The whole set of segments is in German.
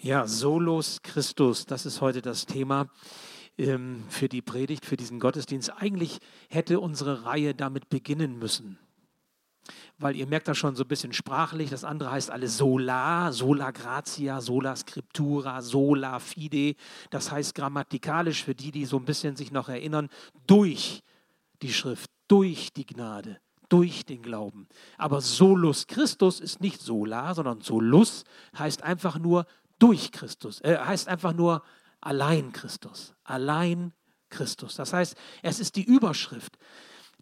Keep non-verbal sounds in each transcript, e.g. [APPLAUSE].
Ja, Solos Christus, das ist heute das Thema ähm, für die Predigt, für diesen Gottesdienst. Eigentlich hätte unsere Reihe damit beginnen müssen. Weil ihr merkt das schon so ein bisschen sprachlich, das andere heißt alles sola, sola gratia, sola scriptura, sola fide. Das heißt grammatikalisch für die, die so ein bisschen sich noch erinnern, durch die Schrift, durch die Gnade durch den Glauben. Aber solus Christus ist nicht sola, sondern solus heißt einfach nur durch Christus. Er heißt einfach nur allein Christus. Allein Christus. Das heißt, es ist die Überschrift.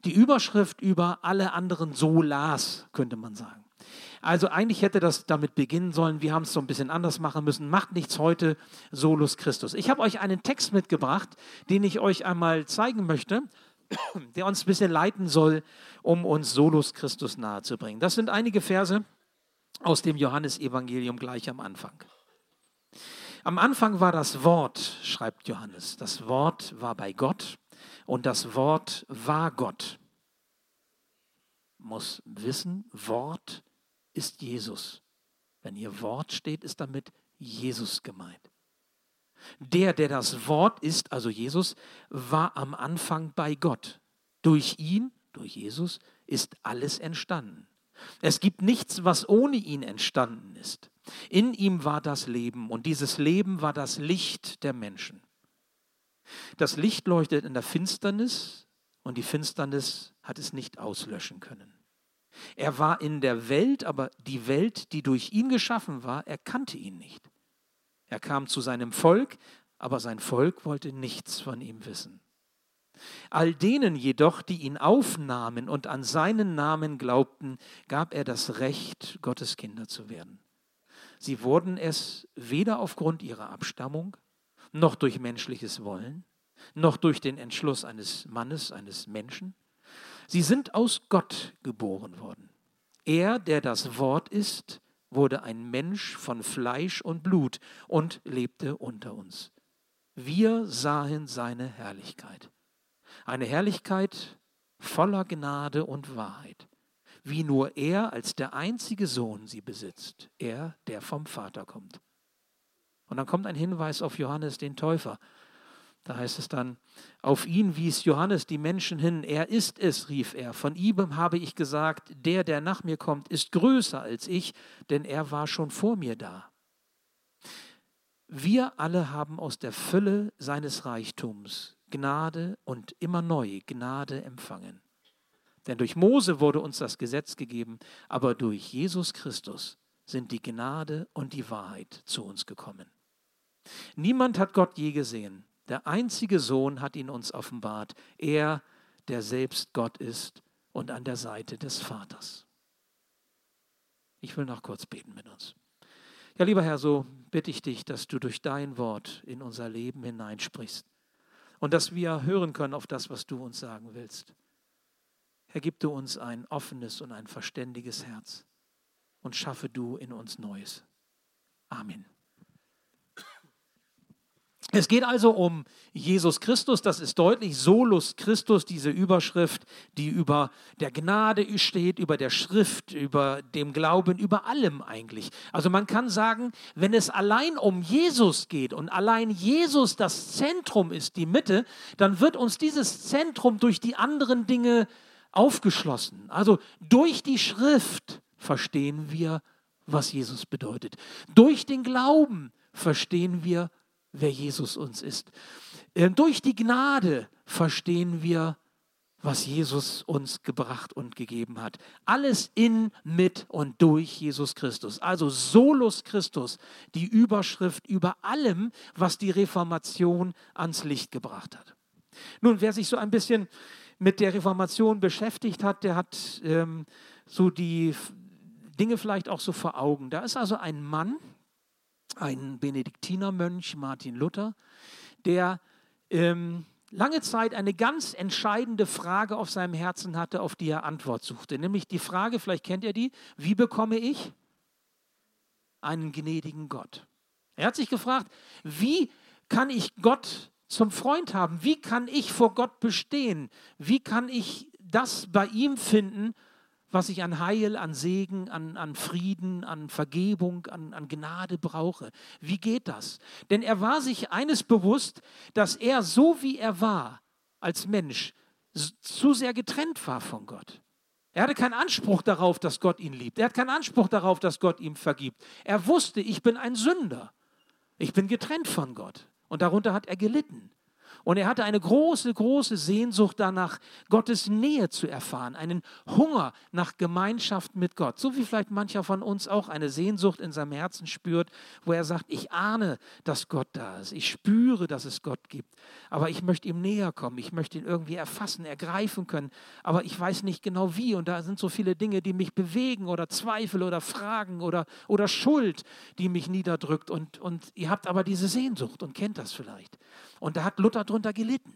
Die Überschrift über alle anderen Solas, könnte man sagen. Also eigentlich hätte das damit beginnen sollen. Wir haben es so ein bisschen anders machen müssen. Macht nichts heute, Solus Christus. Ich habe euch einen Text mitgebracht, den ich euch einmal zeigen möchte, der uns ein bisschen leiten soll, um uns Solus Christus nahezubringen. Das sind einige Verse aus dem Johannesevangelium gleich am Anfang. Am Anfang war das Wort, schreibt Johannes. Das Wort war bei Gott und das Wort war Gott. Muss wissen, Wort ist Jesus. Wenn hier Wort steht, ist damit Jesus gemeint. Der, der das Wort ist, also Jesus, war am Anfang bei Gott. Durch ihn, durch Jesus, ist alles entstanden. Es gibt nichts, was ohne ihn entstanden ist. In ihm war das Leben und dieses Leben war das Licht der Menschen. Das Licht leuchtet in der Finsternis und die Finsternis hat es nicht auslöschen können. Er war in der Welt, aber die Welt, die durch ihn geschaffen war, erkannte ihn nicht. Er kam zu seinem Volk, aber sein Volk wollte nichts von ihm wissen. All denen jedoch, die ihn aufnahmen und an seinen Namen glaubten, gab er das Recht, Gottes Kinder zu werden. Sie wurden es weder aufgrund ihrer Abstammung, noch durch menschliches Wollen, noch durch den Entschluss eines Mannes, eines Menschen. Sie sind aus Gott geboren worden. Er, der das Wort ist, wurde ein Mensch von Fleisch und Blut und lebte unter uns. Wir sahen seine Herrlichkeit. Eine Herrlichkeit voller Gnade und Wahrheit wie nur er als der einzige Sohn sie besitzt, er, der vom Vater kommt. Und dann kommt ein Hinweis auf Johannes den Täufer. Da heißt es dann, auf ihn wies Johannes die Menschen hin, er ist es, rief er, von ihm habe ich gesagt, der, der nach mir kommt, ist größer als ich, denn er war schon vor mir da. Wir alle haben aus der Fülle seines Reichtums Gnade und immer neu Gnade empfangen. Denn durch Mose wurde uns das Gesetz gegeben, aber durch Jesus Christus sind die Gnade und die Wahrheit zu uns gekommen. Niemand hat Gott je gesehen. Der einzige Sohn hat ihn uns offenbart. Er, der selbst Gott ist und an der Seite des Vaters. Ich will noch kurz beten mit uns. Ja, lieber Herr, so bitte ich dich, dass du durch dein Wort in unser Leben hineinsprichst und dass wir hören können auf das, was du uns sagen willst. Herr, gib du uns ein offenes und ein verständiges Herz und schaffe du in uns Neues. Amen. Es geht also um Jesus Christus, das ist deutlich, Solus Christus, diese Überschrift, die über der Gnade steht, über der Schrift, über dem Glauben, über allem eigentlich. Also man kann sagen, wenn es allein um Jesus geht und allein Jesus das Zentrum ist, die Mitte, dann wird uns dieses Zentrum durch die anderen Dinge aufgeschlossen. Also durch die Schrift verstehen wir, was Jesus bedeutet. Durch den Glauben verstehen wir, wer Jesus uns ist. Ähm, durch die Gnade verstehen wir, was Jesus uns gebracht und gegeben hat. Alles in, mit und durch Jesus Christus. Also Solus Christus, die Überschrift über allem, was die Reformation ans Licht gebracht hat. Nun, wer sich so ein bisschen mit der Reformation beschäftigt hat, der hat ähm, so die Dinge vielleicht auch so vor Augen. Da ist also ein Mann, ein Benediktinermönch, Martin Luther, der ähm, lange Zeit eine ganz entscheidende Frage auf seinem Herzen hatte, auf die er Antwort suchte. Nämlich die Frage, vielleicht kennt ihr die, wie bekomme ich einen gnädigen Gott? Er hat sich gefragt, wie kann ich Gott zum Freund haben? Wie kann ich vor Gott bestehen? Wie kann ich das bei ihm finden, was ich an Heil, an Segen, an, an Frieden, an Vergebung, an, an Gnade brauche. Wie geht das? Denn er war sich eines bewusst, dass er so wie er war als Mensch zu sehr getrennt war von Gott. Er hatte keinen Anspruch darauf, dass Gott ihn liebt. Er hat keinen Anspruch darauf, dass Gott ihm vergibt. Er wusste, ich bin ein Sünder. Ich bin getrennt von Gott. Und darunter hat er gelitten. Und er hatte eine große, große Sehnsucht danach, Gottes Nähe zu erfahren, einen Hunger nach Gemeinschaft mit Gott. So wie vielleicht mancher von uns auch eine Sehnsucht in seinem Herzen spürt, wo er sagt, ich ahne, dass Gott da ist. Ich spüre, dass es Gott gibt. Aber ich möchte ihm näher kommen. Ich möchte ihn irgendwie erfassen, ergreifen können. Aber ich weiß nicht genau wie. Und da sind so viele Dinge, die mich bewegen oder Zweifel oder Fragen oder, oder Schuld, die mich niederdrückt. Und, und ihr habt aber diese Sehnsucht und kennt das vielleicht. Und da hat Luther darunter gelitten.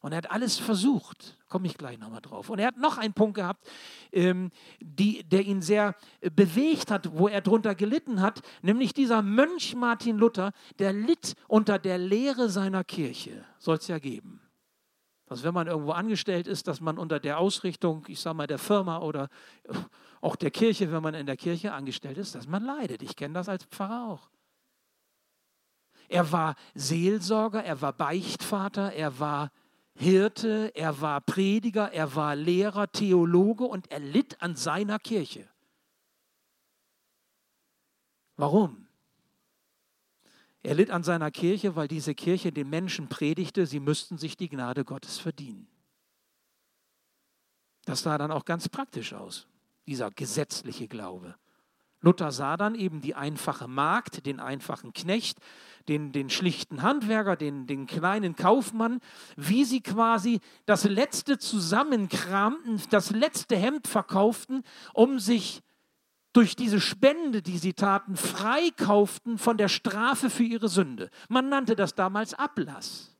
Und er hat alles versucht, komme ich gleich nochmal drauf. Und er hat noch einen Punkt gehabt, ähm, die, der ihn sehr bewegt hat, wo er darunter gelitten hat, nämlich dieser Mönch Martin Luther, der litt unter der Lehre seiner Kirche. Soll es ja geben. Dass wenn man irgendwo angestellt ist, dass man unter der Ausrichtung, ich sage mal, der Firma oder auch der Kirche, wenn man in der Kirche angestellt ist, dass man leidet. Ich kenne das als Pfarrer auch. Er war Seelsorger, er war Beichtvater, er war Hirte, er war Prediger, er war Lehrer, Theologe und er litt an seiner Kirche. Warum? Er litt an seiner Kirche, weil diese Kirche den Menschen predigte, sie müssten sich die Gnade Gottes verdienen. Das sah dann auch ganz praktisch aus, dieser gesetzliche Glaube. Luther sah dann eben die einfache Magd, den einfachen Knecht, den, den schlichten Handwerker, den, den kleinen Kaufmann, wie sie quasi das letzte zusammenkramten, das letzte Hemd verkauften, um sich durch diese Spende, die sie taten, freikauften von der Strafe für ihre Sünde. Man nannte das damals Ablass.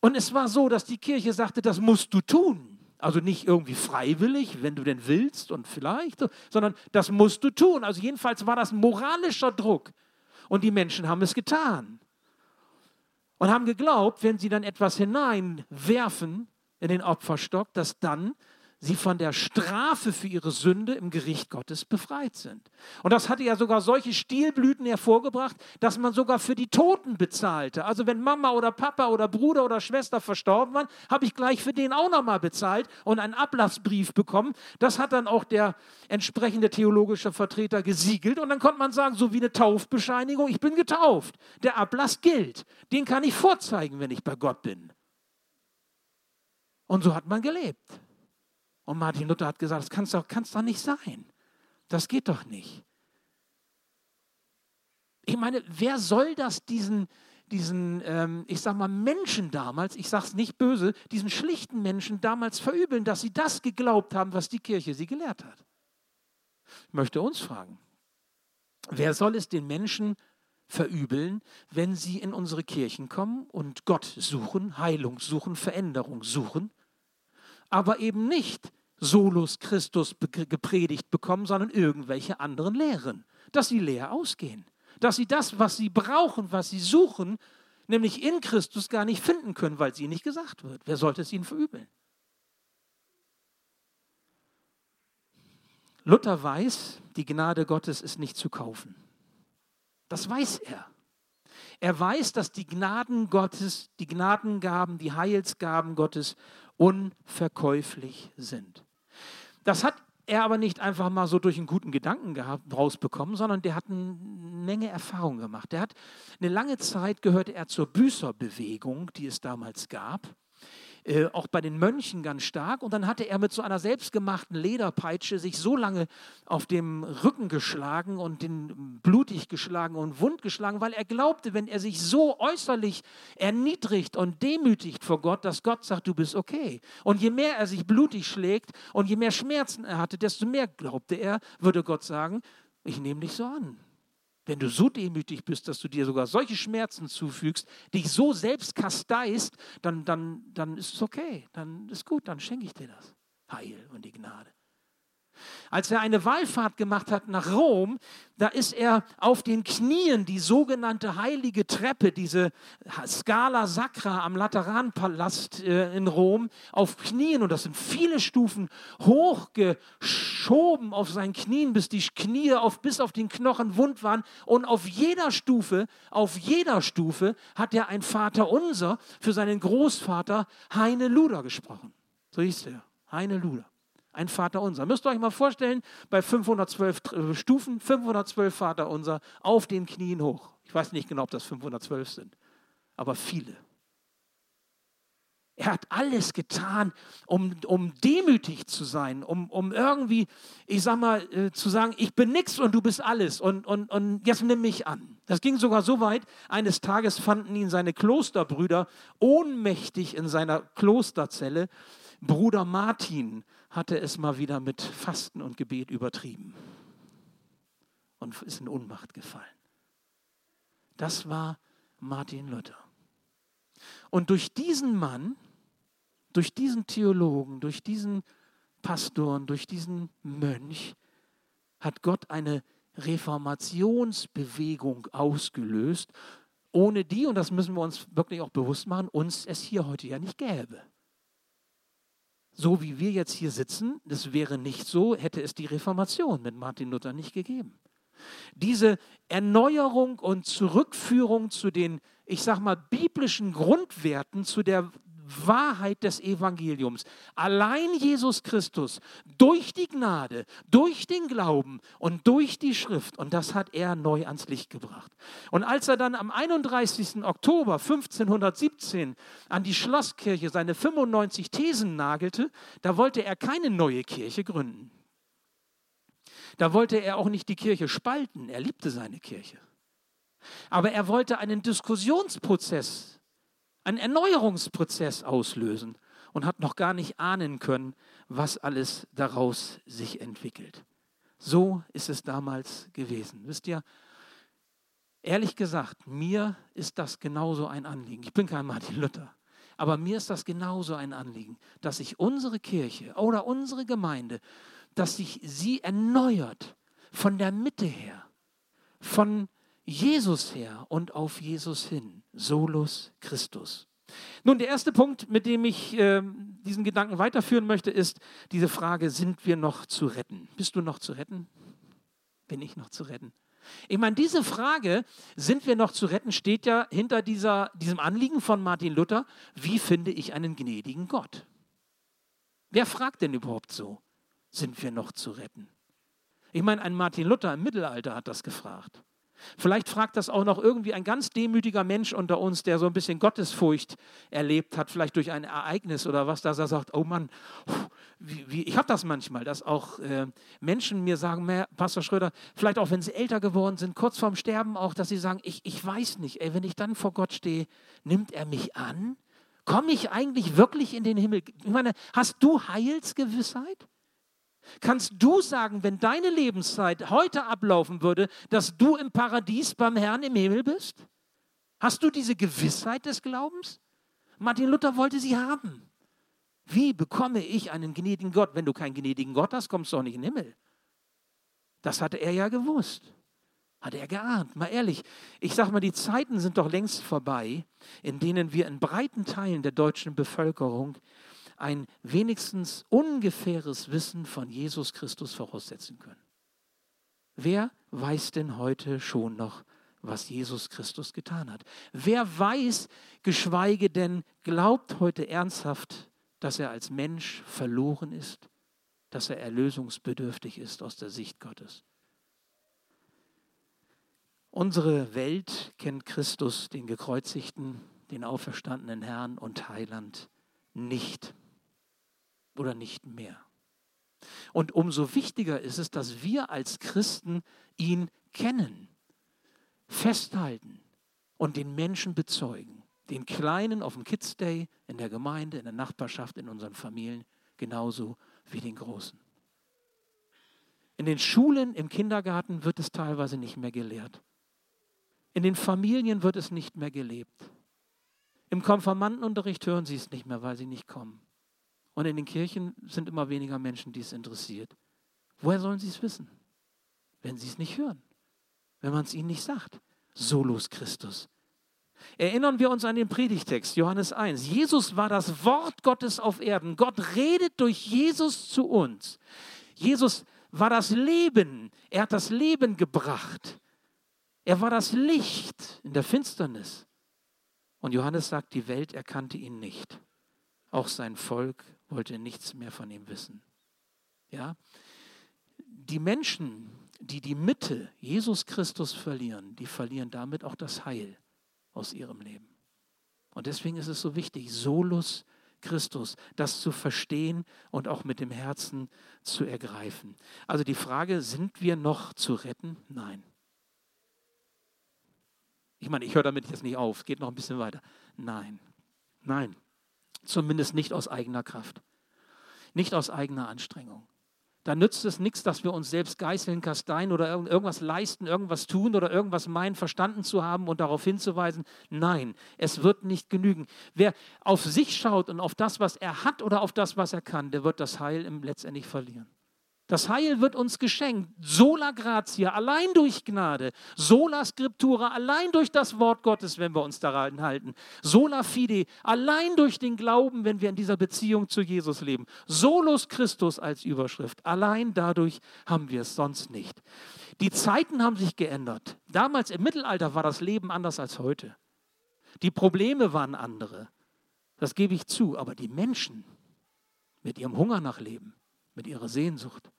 Und es war so, dass die Kirche sagte, das musst du tun. Also nicht irgendwie freiwillig, wenn du denn willst und vielleicht, sondern das musst du tun. Also jedenfalls war das moralischer Druck. Und die Menschen haben es getan. Und haben geglaubt, wenn sie dann etwas hineinwerfen in den Opferstock, dass dann sie von der Strafe für ihre Sünde im Gericht Gottes befreit sind. Und das hatte ja sogar solche Stilblüten hervorgebracht, dass man sogar für die Toten bezahlte. Also wenn Mama oder Papa oder Bruder oder Schwester verstorben waren, habe ich gleich für den auch nochmal bezahlt und einen Ablassbrief bekommen. Das hat dann auch der entsprechende theologische Vertreter gesiegelt und dann konnte man sagen, so wie eine Taufbescheinigung, ich bin getauft. Der Ablass gilt. Den kann ich vorzeigen, wenn ich bei Gott bin. Und so hat man gelebt. Und Martin Luther hat gesagt, das kann doch, kann's doch nicht sein. Das geht doch nicht. Ich meine, wer soll das diesen, diesen ähm, ich sag mal, Menschen damals, ich sage es nicht böse, diesen schlichten Menschen damals verübeln, dass sie das geglaubt haben, was die Kirche sie gelehrt hat? Ich möchte uns fragen, wer soll es den Menschen verübeln, wenn sie in unsere Kirchen kommen und Gott suchen, Heilung suchen, Veränderung suchen? Aber eben nicht Solus Christus gepredigt bekommen, sondern irgendwelche anderen Lehren, dass sie leer ausgehen, dass sie das, was sie brauchen, was sie suchen, nämlich in Christus gar nicht finden können, weil es ihnen nicht gesagt wird. Wer sollte es ihnen verübeln? Luther weiß, die Gnade Gottes ist nicht zu kaufen. Das weiß er. Er weiß, dass die Gnaden Gottes, die Gnadengaben, die Heilsgaben Gottes unverkäuflich sind. Das hat er aber nicht einfach mal so durch einen guten Gedanken gehabt, rausbekommen, sondern der hat eine Menge Erfahrung gemacht. Der hat eine lange Zeit gehörte er zur Büßerbewegung, die es damals gab. Äh, auch bei den Mönchen ganz stark. Und dann hatte er mit so einer selbstgemachten Lederpeitsche sich so lange auf dem Rücken geschlagen und den blutig geschlagen und wund geschlagen, weil er glaubte, wenn er sich so äußerlich erniedrigt und demütigt vor Gott, dass Gott sagt, du bist okay. Und je mehr er sich blutig schlägt und je mehr Schmerzen er hatte, desto mehr glaubte er, würde Gott sagen, ich nehme dich so an. Wenn du so demütig bist, dass du dir sogar solche Schmerzen zufügst, dich so selbst kasteist, dann, dann, dann ist es okay, dann ist gut, dann schenke ich dir das. Heil und die Gnade. Als er eine Wallfahrt gemacht hat nach Rom, da ist er auf den Knien die sogenannte heilige Treppe, diese Scala Sacra am Lateranpalast äh, in Rom, auf Knien, und das sind viele Stufen, hochgeschoben auf seinen Knien, bis die Knie auf, bis auf den Knochen wund waren. Und auf jeder Stufe, auf jeder Stufe hat er ein Vater unser für seinen Großvater Heine Luder gesprochen. So hieß er, Heine Luder ein Vater unser. Müsst ihr euch mal vorstellen, bei 512 äh, Stufen, 512 Vater unser auf den Knien hoch. Ich weiß nicht genau, ob das 512 sind, aber viele. Er hat alles getan, um, um demütig zu sein, um, um irgendwie, ich sag mal, äh, zu sagen, ich bin nichts und du bist alles und, und, und jetzt nimm mich an. Das ging sogar so weit, eines Tages fanden ihn seine Klosterbrüder ohnmächtig in seiner Klosterzelle. Bruder Martin hatte es mal wieder mit Fasten und Gebet übertrieben und ist in Unmacht gefallen. Das war Martin Luther. Und durch diesen Mann, durch diesen Theologen, durch diesen Pastoren, durch diesen Mönch hat Gott eine Reformationsbewegung ausgelöst, ohne die, und das müssen wir uns wirklich auch bewusst machen, uns es hier heute ja nicht gäbe so wie wir jetzt hier sitzen, das wäre nicht so, hätte es die Reformation mit Martin Luther nicht gegeben. Diese Erneuerung und Zurückführung zu den, ich sag mal, biblischen Grundwerten, zu der Wahrheit des Evangeliums. Allein Jesus Christus durch die Gnade, durch den Glauben und durch die Schrift. Und das hat er neu ans Licht gebracht. Und als er dann am 31. Oktober 1517 an die Schlosskirche seine 95 Thesen nagelte, da wollte er keine neue Kirche gründen. Da wollte er auch nicht die Kirche spalten. Er liebte seine Kirche. Aber er wollte einen Diskussionsprozess einen Erneuerungsprozess auslösen und hat noch gar nicht ahnen können, was alles daraus sich entwickelt. So ist es damals gewesen. Wisst ihr, ehrlich gesagt, mir ist das genauso ein Anliegen. Ich bin kein Martin Luther, aber mir ist das genauso ein Anliegen, dass sich unsere Kirche oder unsere Gemeinde, dass sich sie erneuert von der Mitte her, von Jesus her und auf Jesus hin. Solus Christus. Nun, der erste Punkt, mit dem ich äh, diesen Gedanken weiterführen möchte, ist diese Frage, sind wir noch zu retten? Bist du noch zu retten? Bin ich noch zu retten? Ich meine, diese Frage, sind wir noch zu retten, steht ja hinter dieser, diesem Anliegen von Martin Luther, wie finde ich einen gnädigen Gott? Wer fragt denn überhaupt so, sind wir noch zu retten? Ich meine, ein Martin Luther im Mittelalter hat das gefragt. Vielleicht fragt das auch noch irgendwie ein ganz demütiger Mensch unter uns, der so ein bisschen Gottesfurcht erlebt hat, vielleicht durch ein Ereignis oder was, dass er sagt, oh Mann, wie, wie, ich habe das manchmal, dass auch äh, Menschen mir sagen, Pastor Schröder, vielleicht auch wenn sie älter geworden sind, kurz vorm Sterben auch, dass sie sagen, ich, ich weiß nicht, ey, wenn ich dann vor Gott stehe, nimmt er mich an? Komme ich eigentlich wirklich in den Himmel? Ich meine, hast du Heilsgewissheit? Kannst du sagen, wenn deine Lebenszeit heute ablaufen würde, dass du im Paradies beim Herrn im Himmel bist? Hast du diese Gewissheit des Glaubens? Martin Luther wollte sie haben. Wie bekomme ich einen gnädigen Gott? Wenn du keinen gnädigen Gott hast, kommst du auch nicht in den Himmel. Das hatte er ja gewusst. Hatte er geahnt. Mal ehrlich, ich sage mal, die Zeiten sind doch längst vorbei, in denen wir in breiten Teilen der deutschen Bevölkerung ein wenigstens ungefähres Wissen von Jesus Christus voraussetzen können. Wer weiß denn heute schon noch, was Jesus Christus getan hat? Wer weiß, geschweige denn glaubt heute ernsthaft, dass er als Mensch verloren ist, dass er erlösungsbedürftig ist aus der Sicht Gottes? Unsere Welt kennt Christus, den gekreuzigten, den auferstandenen Herrn und Heiland, nicht oder nicht mehr. Und umso wichtiger ist es, dass wir als Christen ihn kennen, festhalten und den Menschen bezeugen. Den Kleinen auf dem Kids Day, in der Gemeinde, in der Nachbarschaft, in unseren Familien, genauso wie den Großen. In den Schulen, im Kindergarten wird es teilweise nicht mehr gelehrt. In den Familien wird es nicht mehr gelebt. Im Konfirmandenunterricht hören sie es nicht mehr, weil sie nicht kommen. Und in den Kirchen sind immer weniger Menschen, die es interessiert. Woher sollen sie es wissen? Wenn sie es nicht hören, wenn man es ihnen nicht sagt. Solus Christus. Erinnern wir uns an den Predigtext, Johannes 1. Jesus war das Wort Gottes auf Erden. Gott redet durch Jesus zu uns. Jesus war das Leben. Er hat das Leben gebracht. Er war das Licht in der Finsternis. Und Johannes sagt, die Welt erkannte ihn nicht. Auch sein Volk wollte nichts mehr von ihm wissen. Ja? Die Menschen, die die Mitte, Jesus Christus verlieren, die verlieren damit auch das Heil aus ihrem Leben. Und deswegen ist es so wichtig, Solus Christus, das zu verstehen und auch mit dem Herzen zu ergreifen. Also die Frage, sind wir noch zu retten? Nein. Ich meine, ich höre damit jetzt nicht auf, geht noch ein bisschen weiter. Nein, nein, zumindest nicht aus eigener Kraft, nicht aus eigener Anstrengung. Da nützt es nichts, dass wir uns selbst geißeln, kasteien oder irgendwas leisten, irgendwas tun oder irgendwas meinen, verstanden zu haben und darauf hinzuweisen. Nein, es wird nicht genügen. Wer auf sich schaut und auf das, was er hat oder auf das, was er kann, der wird das Heil letztendlich verlieren. Das Heil wird uns geschenkt. Sola gratia, allein durch Gnade. Sola scriptura, allein durch das Wort Gottes, wenn wir uns daran halten. Sola fide, allein durch den Glauben, wenn wir in dieser Beziehung zu Jesus leben. Solus Christus als Überschrift. Allein dadurch haben wir es sonst nicht. Die Zeiten haben sich geändert. Damals im Mittelalter war das Leben anders als heute. Die Probleme waren andere. Das gebe ich zu. Aber die Menschen mit ihrem Hunger nach Leben, mit ihrer Sehnsucht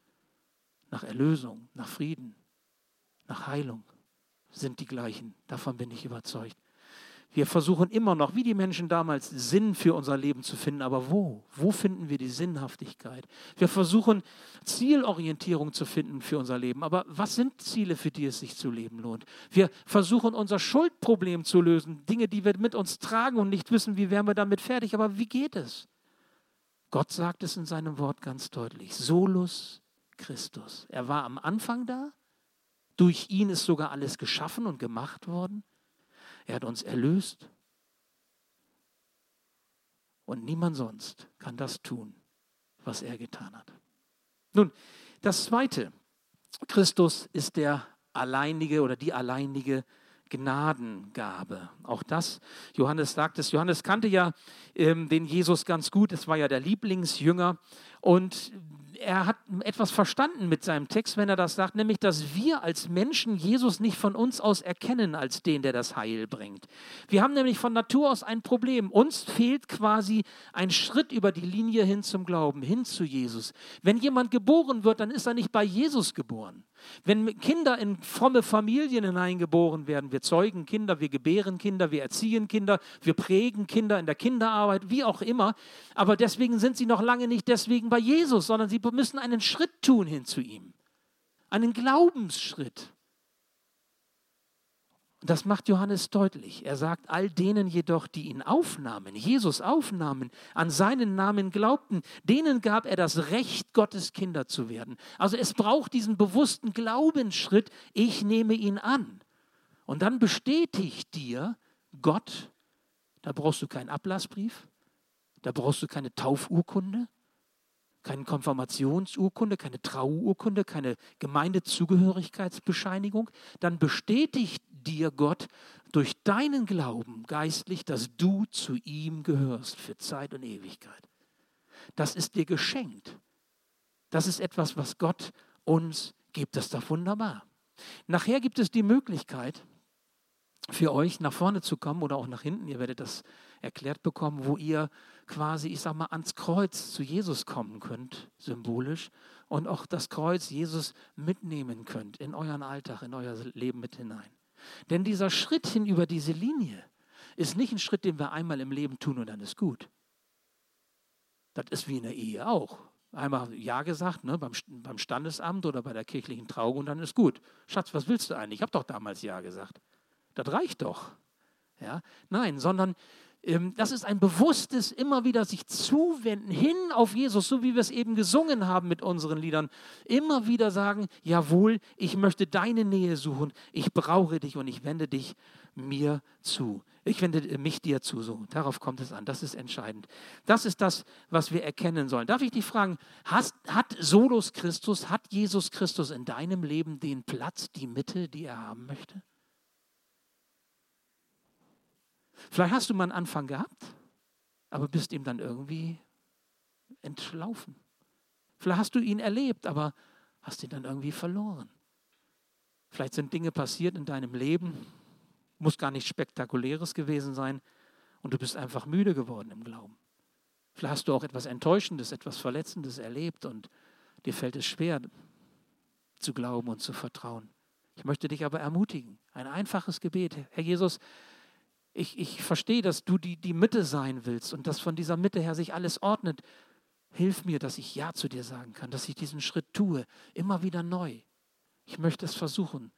nach Erlösung, nach Frieden, nach Heilung sind die gleichen. Davon bin ich überzeugt. Wir versuchen immer noch, wie die Menschen damals, Sinn für unser Leben zu finden. Aber wo? Wo finden wir die Sinnhaftigkeit? Wir versuchen Zielorientierung zu finden für unser Leben. Aber was sind Ziele, für die es sich zu leben lohnt? Wir versuchen unser Schuldproblem zu lösen. Dinge, die wir mit uns tragen und nicht wissen, wie werden wir damit fertig. Aber wie geht es? Gott sagt es in seinem Wort ganz deutlich. Solus Christus. Er war am Anfang da. Durch ihn ist sogar alles geschaffen und gemacht worden. Er hat uns erlöst. Und niemand sonst kann das tun, was er getan hat. Nun, das Zweite. Christus ist der alleinige oder die alleinige Gnadengabe. Auch das, Johannes sagt es, Johannes kannte ja ähm, den Jesus ganz gut, es war ja der Lieblingsjünger und er hat etwas verstanden mit seinem Text, wenn er das sagt, nämlich, dass wir als Menschen Jesus nicht von uns aus erkennen als den, der das Heil bringt. Wir haben nämlich von Natur aus ein Problem. Uns fehlt quasi ein Schritt über die Linie hin zum Glauben, hin zu Jesus. Wenn jemand geboren wird, dann ist er nicht bei Jesus geboren. Wenn Kinder in fromme Familien hineingeboren werden, wir zeugen Kinder, wir gebären Kinder, wir erziehen Kinder, wir prägen Kinder in der Kinderarbeit, wie auch immer. Aber deswegen sind sie noch lange nicht deswegen bei Jesus, sondern sie müssen einen Schritt tun hin zu ihm. Einen Glaubensschritt. Das macht Johannes deutlich. Er sagt, all denen jedoch, die ihn aufnahmen, Jesus aufnahmen, an seinen Namen glaubten, denen gab er das Recht, Gottes Kinder zu werden. Also es braucht diesen bewussten Glaubensschritt, ich nehme ihn an. Und dann bestätigt dir Gott, da brauchst du keinen Ablassbrief, da brauchst du keine Taufurkunde, keine Konfirmationsurkunde, keine Trauurkunde, keine Gemeindezugehörigkeitsbescheinigung, dann bestätigt dir Gott durch deinen Glauben geistlich, dass du zu ihm gehörst für Zeit und Ewigkeit. Das ist dir geschenkt. Das ist etwas, was Gott uns gibt. Das ist doch wunderbar. Nachher gibt es die Möglichkeit, für euch nach vorne zu kommen oder auch nach hinten. Ihr werdet das erklärt bekommen, wo ihr quasi, ich sag mal, ans Kreuz zu Jesus kommen könnt, symbolisch, und auch das Kreuz Jesus mitnehmen könnt in euren Alltag, in euer Leben mit hinein. Denn dieser Schritt hin über diese Linie ist nicht ein Schritt, den wir einmal im Leben tun und dann ist gut. Das ist wie in der Ehe auch. Einmal Ja gesagt, ne, beim, beim Standesamt oder bei der kirchlichen Trauung und dann ist gut. Schatz, was willst du eigentlich? Ich habe doch damals Ja gesagt. Das reicht doch. Ja? Nein, sondern das ist ein bewusstes immer wieder sich zuwenden hin auf Jesus, so wie wir es eben gesungen haben mit unseren Liedern. Immer wieder sagen, jawohl, ich möchte deine Nähe suchen, ich brauche dich und ich wende dich mir zu. Ich wende mich dir zu. So, darauf kommt es an. Das ist entscheidend. Das ist das, was wir erkennen sollen. Darf ich dich fragen, hast, hat Solus Christus, hat Jesus Christus in deinem Leben den Platz, die Mitte, die er haben möchte? Vielleicht hast du mal einen Anfang gehabt, aber bist ihm dann irgendwie entlaufen. Vielleicht hast du ihn erlebt, aber hast ihn dann irgendwie verloren. Vielleicht sind Dinge passiert in deinem Leben, muss gar nichts Spektakuläres gewesen sein und du bist einfach müde geworden im Glauben. Vielleicht hast du auch etwas Enttäuschendes, etwas Verletzendes erlebt und dir fällt es schwer zu glauben und zu vertrauen. Ich möchte dich aber ermutigen. Ein einfaches Gebet. Herr Jesus, ich, ich verstehe, dass du die, die Mitte sein willst und dass von dieser Mitte her sich alles ordnet. Hilf mir, dass ich Ja zu dir sagen kann, dass ich diesen Schritt tue, immer wieder neu. Ich möchte es versuchen.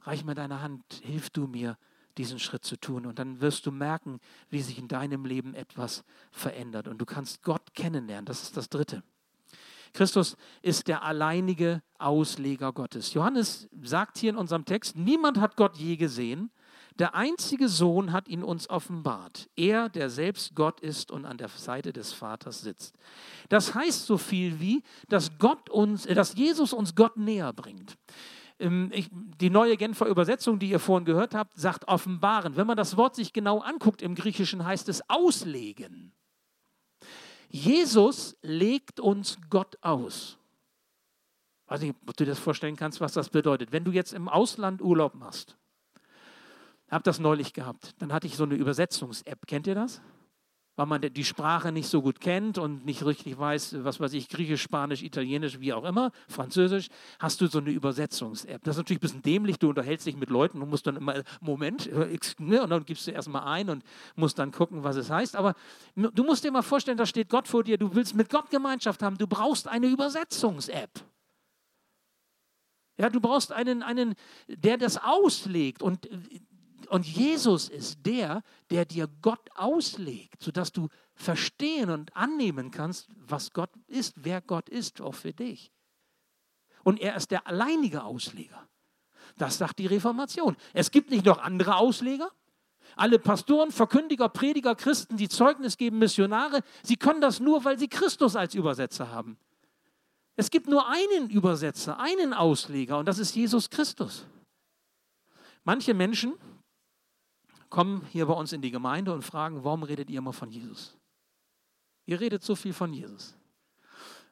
Reich mir deine Hand, hilf du mir, diesen Schritt zu tun. Und dann wirst du merken, wie sich in deinem Leben etwas verändert. Und du kannst Gott kennenlernen. Das ist das Dritte. Christus ist der alleinige Ausleger Gottes. Johannes sagt hier in unserem Text, niemand hat Gott je gesehen. Der einzige Sohn hat ihn uns offenbart. Er, der selbst Gott ist und an der Seite des Vaters sitzt. Das heißt so viel wie, dass Gott uns, äh, dass Jesus uns Gott näher bringt. Ähm, ich, die neue Genfer Übersetzung, die ihr vorhin gehört habt, sagt offenbaren. Wenn man das Wort sich genau anguckt im Griechischen, heißt es auslegen. Jesus legt uns Gott aus. Ich weiß nicht, ob du dir das vorstellen kannst, was das bedeutet. Wenn du jetzt im Ausland Urlaub machst habe das neulich gehabt. Dann hatte ich so eine Übersetzungs-App. Kennt ihr das? Weil man die Sprache nicht so gut kennt und nicht richtig weiß, was weiß ich, Griechisch, Spanisch, Italienisch, wie auch immer, Französisch, hast du so eine Übersetzungs-App. Das ist natürlich ein bisschen dämlich, du unterhältst dich mit Leuten und musst dann immer, Moment, [LAUGHS] ne, und dann gibst du erstmal ein und musst dann gucken, was es heißt. Aber du musst dir mal vorstellen, da steht Gott vor dir, du willst mit Gott Gemeinschaft haben, du brauchst eine Übersetzungs-App. Ja, du brauchst einen, einen, der das auslegt. Und und Jesus ist der, der dir Gott auslegt, sodass du verstehen und annehmen kannst, was Gott ist, wer Gott ist, auch für dich. Und er ist der alleinige Ausleger. Das sagt die Reformation. Es gibt nicht noch andere Ausleger. Alle Pastoren, Verkündiger, Prediger, Christen, die Zeugnis geben, Missionare, sie können das nur, weil sie Christus als Übersetzer haben. Es gibt nur einen Übersetzer, einen Ausleger und das ist Jesus Christus. Manche Menschen, kommen hier bei uns in die Gemeinde und fragen, warum redet ihr immer von Jesus? Ihr redet so viel von Jesus.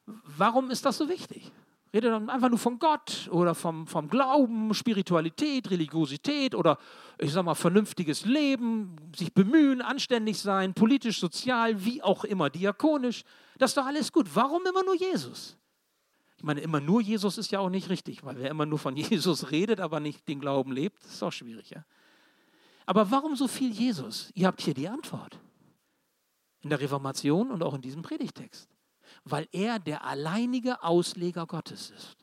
Warum ist das so wichtig? Redet dann einfach nur von Gott oder vom, vom Glauben, Spiritualität, Religiosität oder ich sag mal vernünftiges Leben, sich bemühen, anständig sein, politisch, sozial, wie auch immer, diakonisch. Das ist doch alles gut. Warum immer nur Jesus? Ich meine, immer nur Jesus ist ja auch nicht richtig, weil wer immer nur von [LAUGHS] Jesus redet, aber nicht den Glauben lebt, ist auch schwierig. Ja? Aber warum so viel Jesus? Ihr habt hier die Antwort. In der Reformation und auch in diesem Predigtext. Weil er der alleinige Ausleger Gottes ist.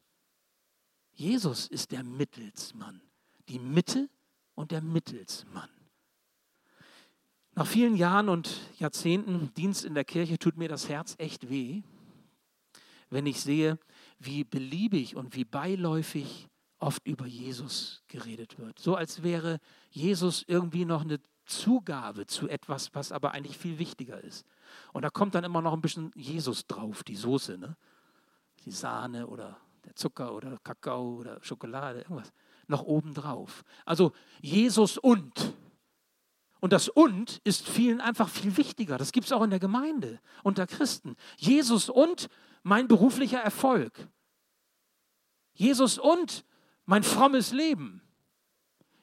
Jesus ist der Mittelsmann. Die Mitte und der Mittelsmann. Nach vielen Jahren und Jahrzehnten Dienst in der Kirche tut mir das Herz echt weh, wenn ich sehe, wie beliebig und wie beiläufig oft über Jesus geredet wird. So als wäre Jesus irgendwie noch eine Zugabe zu etwas, was aber eigentlich viel wichtiger ist. Und da kommt dann immer noch ein bisschen Jesus drauf, die Soße, ne? die Sahne oder der Zucker oder Kakao oder Schokolade, irgendwas. Noch oben drauf. Also Jesus und. Und das und ist vielen einfach viel wichtiger. Das gibt es auch in der Gemeinde unter Christen. Jesus und mein beruflicher Erfolg. Jesus und mein frommes Leben.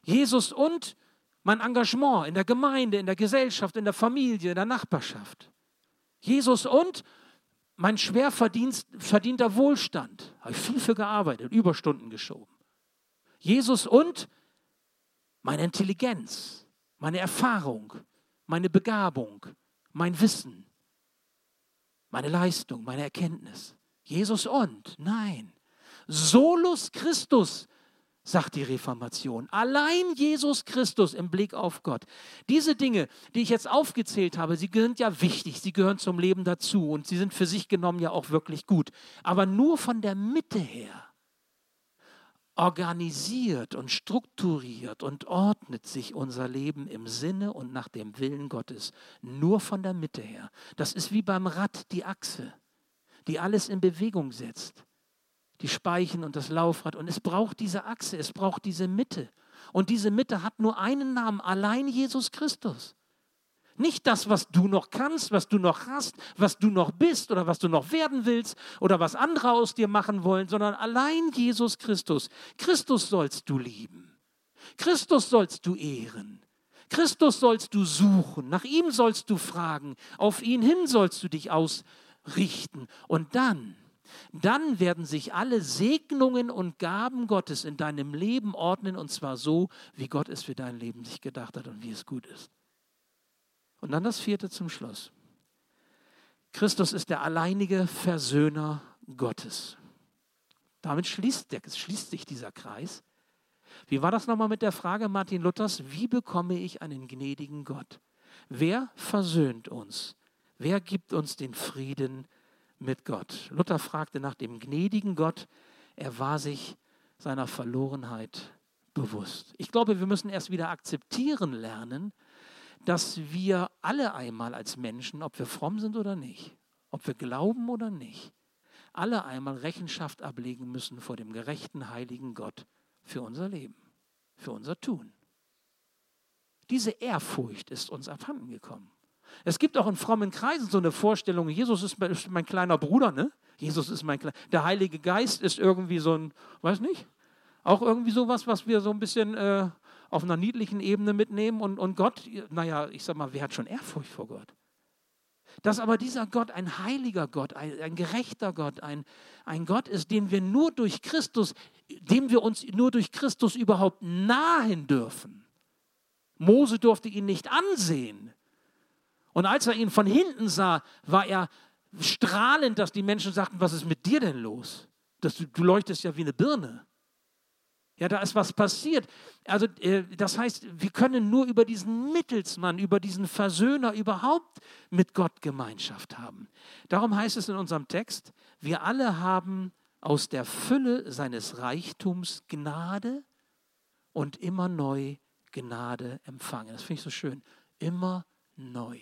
Jesus und mein Engagement in der Gemeinde, in der Gesellschaft, in der Familie, in der Nachbarschaft. Jesus und mein schwer verdienter Wohlstand. Habe ich viel für gearbeitet, Überstunden geschoben. Jesus und meine Intelligenz, meine Erfahrung, meine Begabung, mein Wissen, meine Leistung, meine Erkenntnis. Jesus und, nein. Solus Christus sagt die Reformation. Allein Jesus Christus im Blick auf Gott. Diese Dinge, die ich jetzt aufgezählt habe, sie sind ja wichtig, sie gehören zum Leben dazu und sie sind für sich genommen ja auch wirklich gut. Aber nur von der Mitte her organisiert und strukturiert und ordnet sich unser Leben im Sinne und nach dem Willen Gottes. Nur von der Mitte her. Das ist wie beim Rad die Achse, die alles in Bewegung setzt die Speichen und das Laufrad. Und es braucht diese Achse, es braucht diese Mitte. Und diese Mitte hat nur einen Namen, allein Jesus Christus. Nicht das, was du noch kannst, was du noch hast, was du noch bist oder was du noch werden willst oder was andere aus dir machen wollen, sondern allein Jesus Christus. Christus sollst du lieben. Christus sollst du ehren. Christus sollst du suchen. Nach ihm sollst du fragen. Auf ihn hin sollst du dich ausrichten. Und dann dann werden sich alle Segnungen und Gaben Gottes in deinem Leben ordnen und zwar so, wie Gott es für dein Leben sich gedacht hat und wie es gut ist. Und dann das vierte zum Schluss. Christus ist der alleinige Versöhner Gottes. Damit schließt, der, schließt sich dieser Kreis. Wie war das nochmal mit der Frage Martin Luthers, wie bekomme ich einen gnädigen Gott? Wer versöhnt uns? Wer gibt uns den Frieden mit Gott. Luther fragte nach dem gnädigen Gott. Er war sich seiner Verlorenheit bewusst. Ich glaube, wir müssen erst wieder akzeptieren lernen, dass wir alle einmal als Menschen, ob wir fromm sind oder nicht, ob wir glauben oder nicht, alle einmal Rechenschaft ablegen müssen vor dem gerechten, heiligen Gott für unser Leben, für unser Tun. Diese Ehrfurcht ist uns abhanden gekommen. Es gibt auch in frommen Kreisen so eine Vorstellung, Jesus ist mein, ist mein kleiner Bruder, ne? Jesus ist mein kleiner, der Heilige Geist ist irgendwie so ein, weiß nicht, auch irgendwie sowas, was wir so ein bisschen äh, auf einer niedlichen Ebene mitnehmen und, und Gott, naja, ich sag mal, wer hat schon Ehrfurcht vor Gott? Dass aber dieser Gott ein heiliger Gott, ein, ein gerechter Gott, ein, ein Gott ist, den wir nur durch Christus, dem wir uns nur durch Christus überhaupt nahen dürfen. Mose durfte ihn nicht ansehen. Und als er ihn von hinten sah, war er strahlend, dass die Menschen sagten, was ist mit dir denn los? Das, du, du leuchtest ja wie eine Birne. Ja, da ist was passiert. Also äh, das heißt, wir können nur über diesen Mittelsmann, über diesen Versöhner überhaupt mit Gott Gemeinschaft haben. Darum heißt es in unserem Text, wir alle haben aus der Fülle seines Reichtums Gnade und immer neu Gnade empfangen. Das finde ich so schön. Immer neu.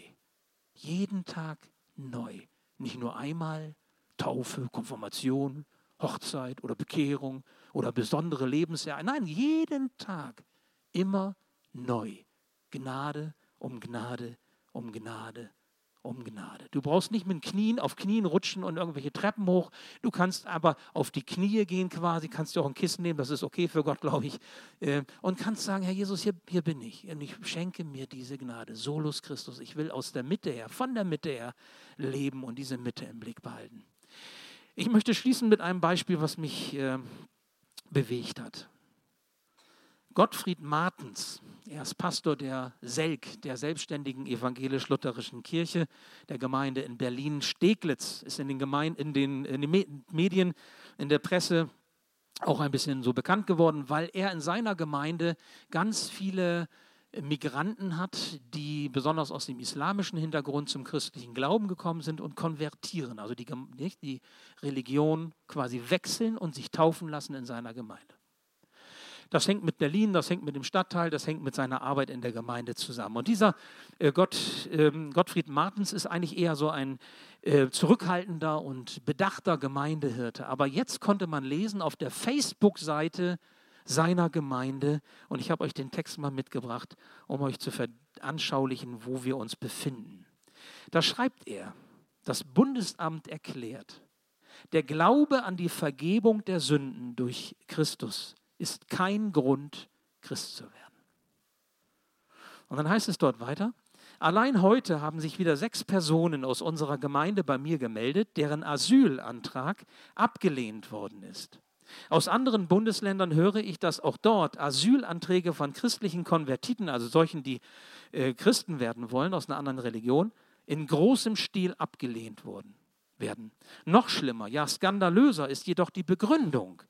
Jeden Tag neu. Nicht nur einmal Taufe, Konfirmation, Hochzeit oder Bekehrung oder besondere Lebensjahre. Nein, jeden Tag immer neu. Gnade um Gnade um Gnade um Gnade. Du brauchst nicht mit Knien auf Knien rutschen und irgendwelche Treppen hoch. Du kannst aber auf die Knie gehen quasi, kannst du auch ein Kissen nehmen, das ist okay für Gott, glaube ich. Äh, und kannst sagen, Herr Jesus, hier, hier bin ich. Und ich schenke mir diese Gnade. Solus Christus. Ich will aus der Mitte her, von der Mitte her leben und diese Mitte im Blick behalten. Ich möchte schließen mit einem Beispiel, was mich äh, bewegt hat. Gottfried Martens, er ist Pastor der SELK, der Selbstständigen Evangelisch-Lutherischen Kirche, der Gemeinde in Berlin-Steglitz, ist in den, Gemeinde, in, den, in den Medien, in der Presse auch ein bisschen so bekannt geworden, weil er in seiner Gemeinde ganz viele Migranten hat, die besonders aus dem islamischen Hintergrund zum christlichen Glauben gekommen sind und konvertieren, also die, die Religion quasi wechseln und sich taufen lassen in seiner Gemeinde. Das hängt mit Berlin, das hängt mit dem Stadtteil, das hängt mit seiner Arbeit in der Gemeinde zusammen. Und dieser äh, Gott, äh, Gottfried Martens ist eigentlich eher so ein äh, zurückhaltender und bedachter Gemeindehirte. Aber jetzt konnte man lesen auf der Facebook-Seite seiner Gemeinde, und ich habe euch den Text mal mitgebracht, um euch zu veranschaulichen, wo wir uns befinden. Da schreibt er, das Bundesamt erklärt, der Glaube an die Vergebung der Sünden durch Christus ist kein Grund, Christ zu werden. Und dann heißt es dort weiter, allein heute haben sich wieder sechs Personen aus unserer Gemeinde bei mir gemeldet, deren Asylantrag abgelehnt worden ist. Aus anderen Bundesländern höre ich, dass auch dort Asylanträge von christlichen Konvertiten, also solchen, die äh, Christen werden wollen aus einer anderen Religion, in großem Stil abgelehnt worden werden. Noch schlimmer, ja skandalöser ist jedoch die Begründung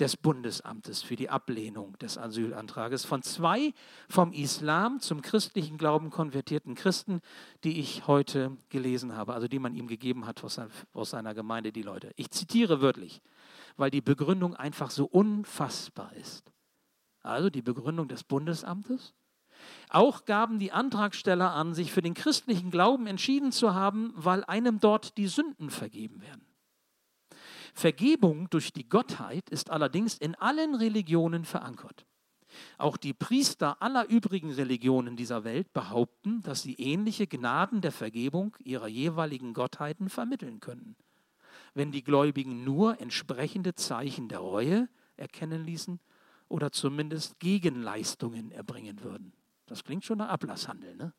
des Bundesamtes für die Ablehnung des Asylantrages von zwei vom Islam zum christlichen Glauben konvertierten Christen, die ich heute gelesen habe, also die man ihm gegeben hat aus seiner Gemeinde, die Leute. Ich zitiere wörtlich, weil die Begründung einfach so unfassbar ist. Also die Begründung des Bundesamtes. Auch gaben die Antragsteller an, sich für den christlichen Glauben entschieden zu haben, weil einem dort die Sünden vergeben werden. Vergebung durch die Gottheit ist allerdings in allen Religionen verankert. Auch die Priester aller übrigen Religionen dieser Welt behaupten, dass sie ähnliche Gnaden der Vergebung ihrer jeweiligen Gottheiten vermitteln können. Wenn die Gläubigen nur entsprechende Zeichen der Reue erkennen ließen oder zumindest Gegenleistungen erbringen würden. Das klingt schon nach Ablasshandel, ne?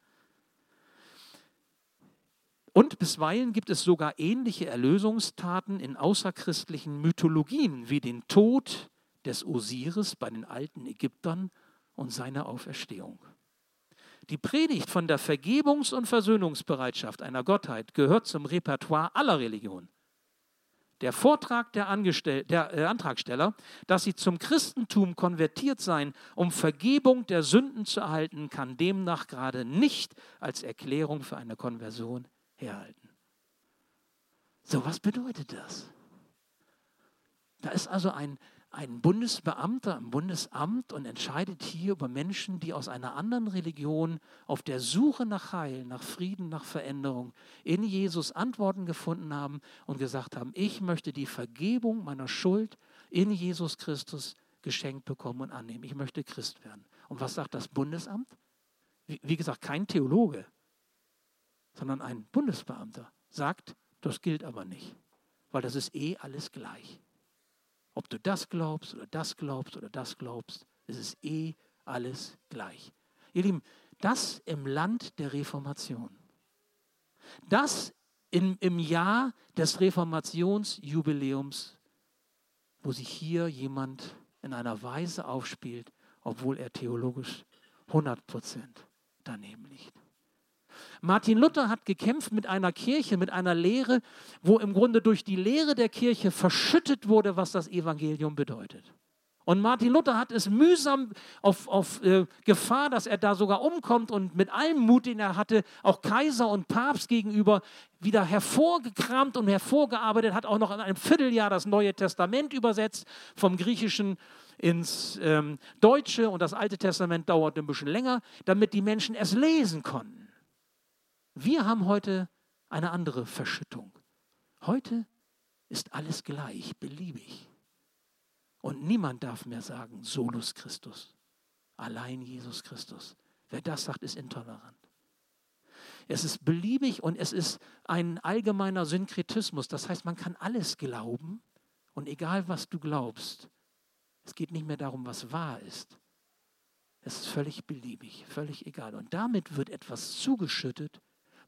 Und bisweilen gibt es sogar ähnliche Erlösungstaten in außerchristlichen Mythologien wie den Tod des Osiris bei den alten Ägyptern und seine Auferstehung. Die Predigt von der Vergebungs- und Versöhnungsbereitschaft einer Gottheit gehört zum Repertoire aller Religionen. Der Vortrag der, Angestell der äh, Antragsteller, dass sie zum Christentum konvertiert seien, um Vergebung der Sünden zu erhalten, kann demnach gerade nicht als Erklärung für eine Konversion herhalten. So, was bedeutet das? Da ist also ein, ein Bundesbeamter im Bundesamt und entscheidet hier über Menschen, die aus einer anderen Religion auf der Suche nach Heil, nach Frieden, nach Veränderung in Jesus Antworten gefunden haben und gesagt haben, ich möchte die Vergebung meiner Schuld in Jesus Christus geschenkt bekommen und annehmen. Ich möchte Christ werden. Und was sagt das Bundesamt? Wie, wie gesagt, kein Theologe, sondern ein Bundesbeamter sagt, das gilt aber nicht, weil das ist eh alles gleich. Ob du das glaubst oder das glaubst oder das glaubst, es ist eh alles gleich. Ihr Lieben, das im Land der Reformation. Das in, im Jahr des Reformationsjubiläums, wo sich hier jemand in einer Weise aufspielt, obwohl er theologisch 100% daneben liegt. Martin Luther hat gekämpft mit einer Kirche, mit einer Lehre, wo im Grunde durch die Lehre der Kirche verschüttet wurde, was das Evangelium bedeutet. Und Martin Luther hat es mühsam auf, auf äh, Gefahr, dass er da sogar umkommt und mit allem Mut, den er hatte, auch Kaiser und Papst gegenüber wieder hervorgekramt und hervorgearbeitet, hat auch noch in einem Vierteljahr das Neue Testament übersetzt, vom Griechischen ins ähm, Deutsche und das Alte Testament dauerte ein bisschen länger, damit die Menschen es lesen konnten. Wir haben heute eine andere Verschüttung. Heute ist alles gleich, beliebig. Und niemand darf mehr sagen, solus Christus, allein Jesus Christus. Wer das sagt, ist intolerant. Es ist beliebig und es ist ein allgemeiner Synkretismus. Das heißt, man kann alles glauben und egal was du glaubst, es geht nicht mehr darum, was wahr ist. Es ist völlig beliebig, völlig egal. Und damit wird etwas zugeschüttet,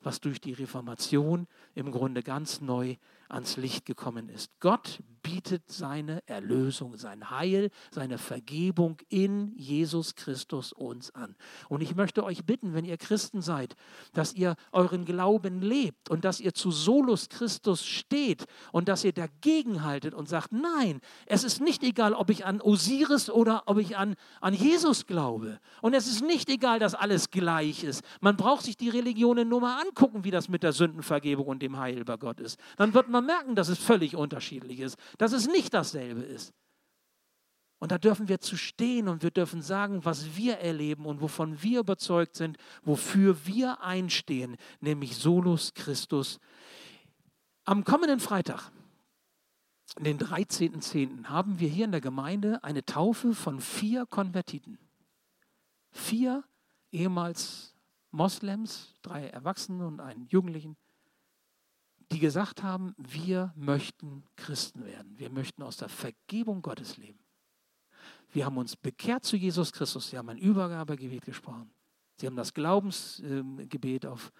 was durch die Reformation im Grunde ganz neu ans Licht gekommen ist. Gott bietet seine Erlösung, sein Heil, seine Vergebung in Jesus Christus uns an. Und ich möchte euch bitten, wenn ihr Christen seid, dass ihr euren Glauben lebt und dass ihr zu Solus Christus steht und dass ihr dagegen haltet und sagt, nein, es ist nicht egal, ob ich an Osiris oder ob ich an, an Jesus glaube. Und es ist nicht egal, dass alles gleich ist. Man braucht sich die Religionen nur mal angucken, wie das mit der Sündenvergebung und dem Heil bei Gott ist. Dann wird man merken, dass es völlig unterschiedlich ist, dass es nicht dasselbe ist. Und da dürfen wir zu stehen und wir dürfen sagen, was wir erleben und wovon wir überzeugt sind, wofür wir einstehen, nämlich Solus Christus. Am kommenden Freitag, den 13.10., haben wir hier in der Gemeinde eine Taufe von vier Konvertiten. Vier ehemals Moslems, drei Erwachsene und einen Jugendlichen, die gesagt haben, wir möchten Christen werden. Wir möchten aus der Vergebung Gottes leben. Wir haben uns bekehrt zu Jesus Christus. Sie haben ein Übergabegebet gesprochen. Sie haben das Glaubensgebet auf,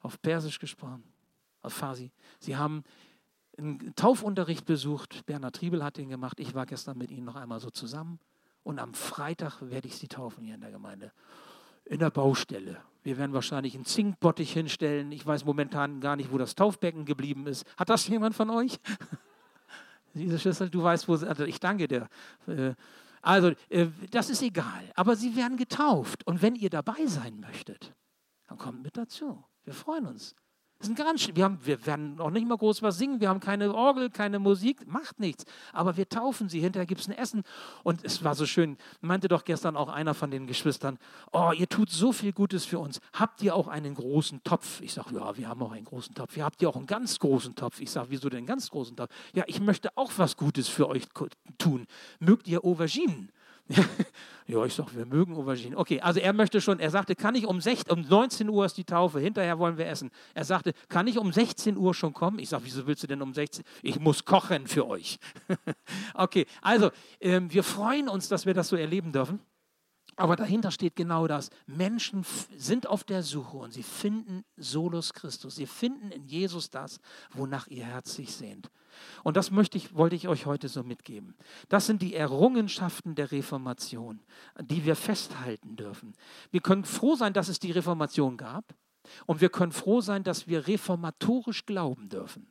auf Persisch gesprochen, auf Farsi. Sie haben einen Taufunterricht besucht. Bernhard Triebel hat den gemacht. Ich war gestern mit Ihnen noch einmal so zusammen. Und am Freitag werde ich Sie taufen hier in der Gemeinde. In der Baustelle. Wir werden wahrscheinlich einen Zinkbottich hinstellen. Ich weiß momentan gar nicht, wo das Taufbecken geblieben ist. Hat das jemand von euch? [LAUGHS] Diese Schüssel, du weißt, wo sie, also ich danke dir. Äh, also, äh, das ist egal. Aber sie werden getauft. Und wenn ihr dabei sein möchtet, dann kommt mit dazu. Wir freuen uns. Das ein ganz, wir, haben, wir werden noch nicht mal groß was singen, wir haben keine Orgel, keine Musik, macht nichts. Aber wir taufen sie, hinterher gibt es ein Essen. Und es war so schön, meinte doch gestern auch einer von den Geschwistern, oh, ihr tut so viel Gutes für uns. Habt ihr auch einen großen Topf? Ich sage, ja, wir haben auch einen großen Topf. Ja, habt ihr auch einen ganz großen Topf? Ich sage, wieso denn einen ganz großen Topf? Ja, ich möchte auch was Gutes für euch tun. Mögt ihr Auberginen? [LAUGHS] ja, ich sage, wir mögen Auberginen. Okay, also er möchte schon, er sagte, kann ich um, 16, um 19 Uhr ist die Taufe, hinterher wollen wir essen. Er sagte, kann ich um 16 Uhr schon kommen? Ich sage, wieso willst du denn um 16 Uhr? Ich muss kochen für euch. [LAUGHS] okay, also ähm, wir freuen uns, dass wir das so erleben dürfen. Aber dahinter steht genau das. Menschen sind auf der Suche und sie finden Solus Christus. Sie finden in Jesus das, wonach ihr Herz sich sehnt. Und das möchte ich, wollte ich euch heute so mitgeben. Das sind die Errungenschaften der Reformation, die wir festhalten dürfen. Wir können froh sein, dass es die Reformation gab. Und wir können froh sein, dass wir reformatorisch glauben dürfen.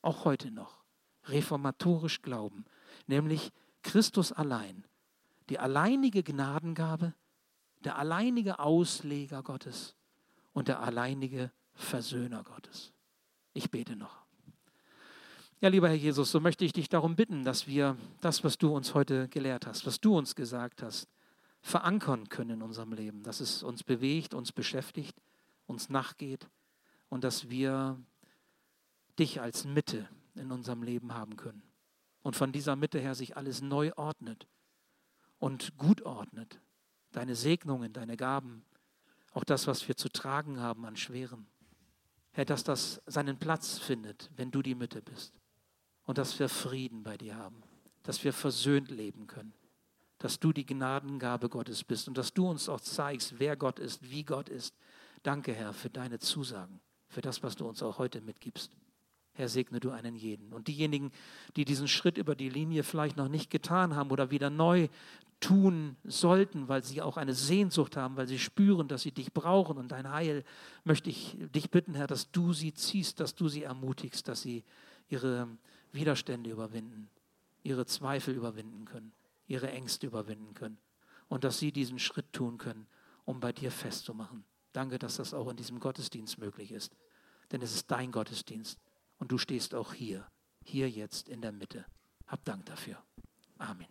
Auch heute noch. Reformatorisch glauben. Nämlich Christus allein. Die alleinige Gnadengabe, der alleinige Ausleger Gottes und der alleinige Versöhner Gottes. Ich bete noch. Ja, lieber Herr Jesus, so möchte ich dich darum bitten, dass wir das, was du uns heute gelehrt hast, was du uns gesagt hast, verankern können in unserem Leben, dass es uns bewegt, uns beschäftigt, uns nachgeht und dass wir dich als Mitte in unserem Leben haben können. Und von dieser Mitte her sich alles neu ordnet und gut ordnet. Deine Segnungen, deine Gaben, auch das, was wir zu tragen haben an Schweren. Herr, dass das seinen Platz findet, wenn du die Mitte bist und dass wir Frieden bei dir haben, dass wir versöhnt leben können, dass du die Gnadengabe Gottes bist und dass du uns auch zeigst, wer Gott ist, wie Gott ist. Danke, Herr, für deine Zusagen, für das, was du uns auch heute mitgibst. Herr, segne du einen jeden. Und diejenigen, die diesen Schritt über die Linie vielleicht noch nicht getan haben oder wieder neu tun sollten, weil sie auch eine Sehnsucht haben, weil sie spüren, dass sie dich brauchen und dein Heil, möchte ich dich bitten, Herr, dass du sie ziehst, dass du sie ermutigst, dass sie ihre Widerstände überwinden, ihre Zweifel überwinden können, ihre Ängste überwinden können und dass sie diesen Schritt tun können, um bei dir festzumachen. Danke, dass das auch in diesem Gottesdienst möglich ist, denn es ist dein Gottesdienst und du stehst auch hier, hier jetzt in der Mitte. Hab Dank dafür. Amen.